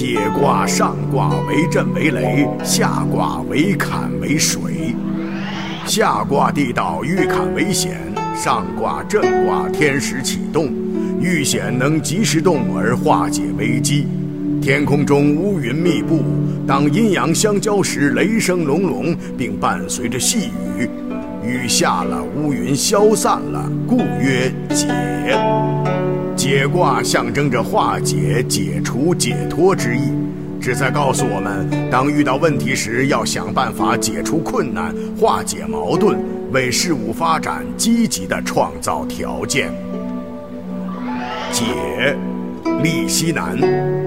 解卦上卦为震为雷，下卦为坎为水。下卦地道遇坎为险，上卦震卦天时启动，遇险能及时动而化解危机。天空中乌云密布，当阴阳相交时，雷声隆隆，并伴随着细雨。雨下了，乌云消散了，故曰解。解卦象征着化解、解除、解脱之意。旨在告诉我们，当遇到问题时，要想办法解除困难，化解矛盾，为事物发展积极的创造条件。解，利西南，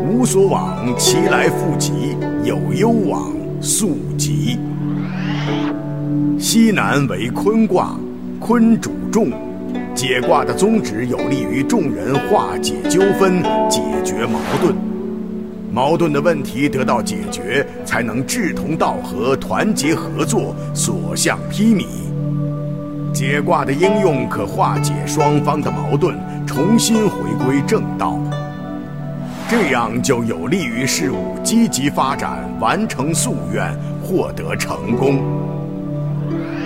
无所往，其来复急，有攸往，速急。西南为坤卦，坤主重，解卦的宗旨有利于众人化解纠纷，解决矛盾。矛盾的问题得到解决，才能志同道合、团结合作、所向披靡。解卦的应用可化解双方的矛盾，重新回归正道，这样就有利于事物积极发展、完成夙愿、获得成功。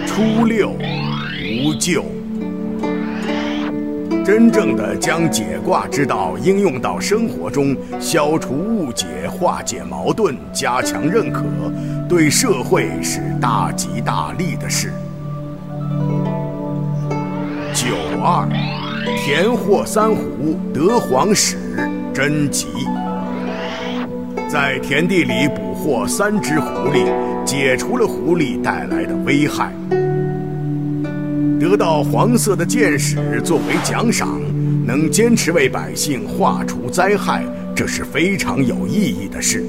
初六，无咎。真正的将解卦之道应用到生活中，消除误解、化解矛盾、加强认可，对社会是大吉大利的事。九二，田获三虎，得黄芪，真吉。在田地里捕获三只狐狸，解除了狐狸带来的危害。得到黄色的箭矢作为奖赏，能坚持为百姓化除灾害，这是非常有意义的事。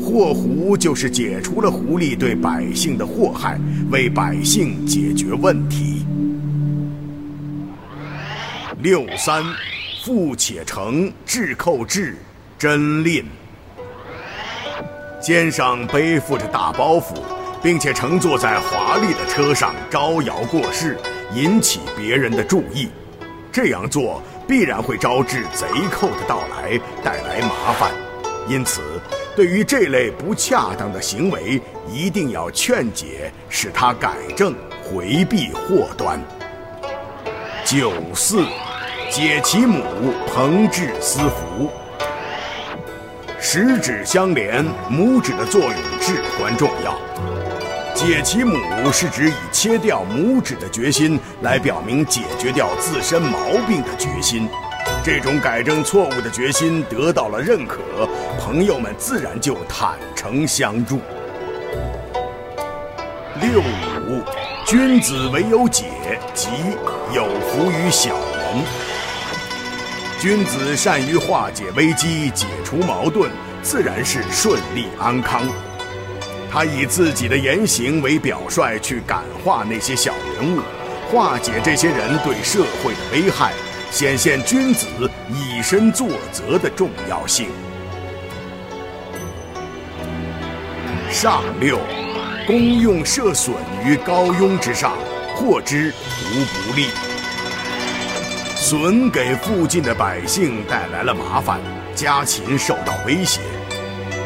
祸狐就是解除了狐狸对百姓的祸害，为百姓解决问题。六三，富且成，智寇至，真吝。肩上背负着大包袱。并且乘坐在华丽的车上招摇过市，引起别人的注意，这样做必然会招致贼寇的到来，带来麻烦。因此，对于这类不恰当的行为，一定要劝解，使他改正，回避祸端。九四，解其母，朋至私服。十指相连，拇指的作用至关重要。解其母是指以切掉拇指的决心来表明解决掉自身毛病的决心，这种改正错误的决心得到了认可，朋友们自然就坦诚相助。六五，君子唯有解，即有福于小人。君子善于化解危机，解除矛盾，自然是顺利安康。他以自己的言行为表率，去感化那些小人物，化解这些人对社会的危害，显现君子以身作则的重要性。上六，功用设损于高庸之上，获之无不利。损给附近的百姓带来了麻烦，家禽受到威胁。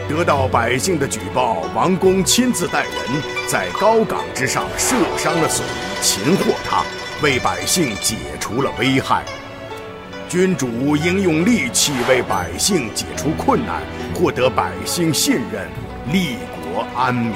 得到百姓的举报，王公亲自带人在高岗之上射伤了隼，擒获他，为百姓解除了危害。君主应用利器为百姓解除困难，获得百姓信任，利国安民。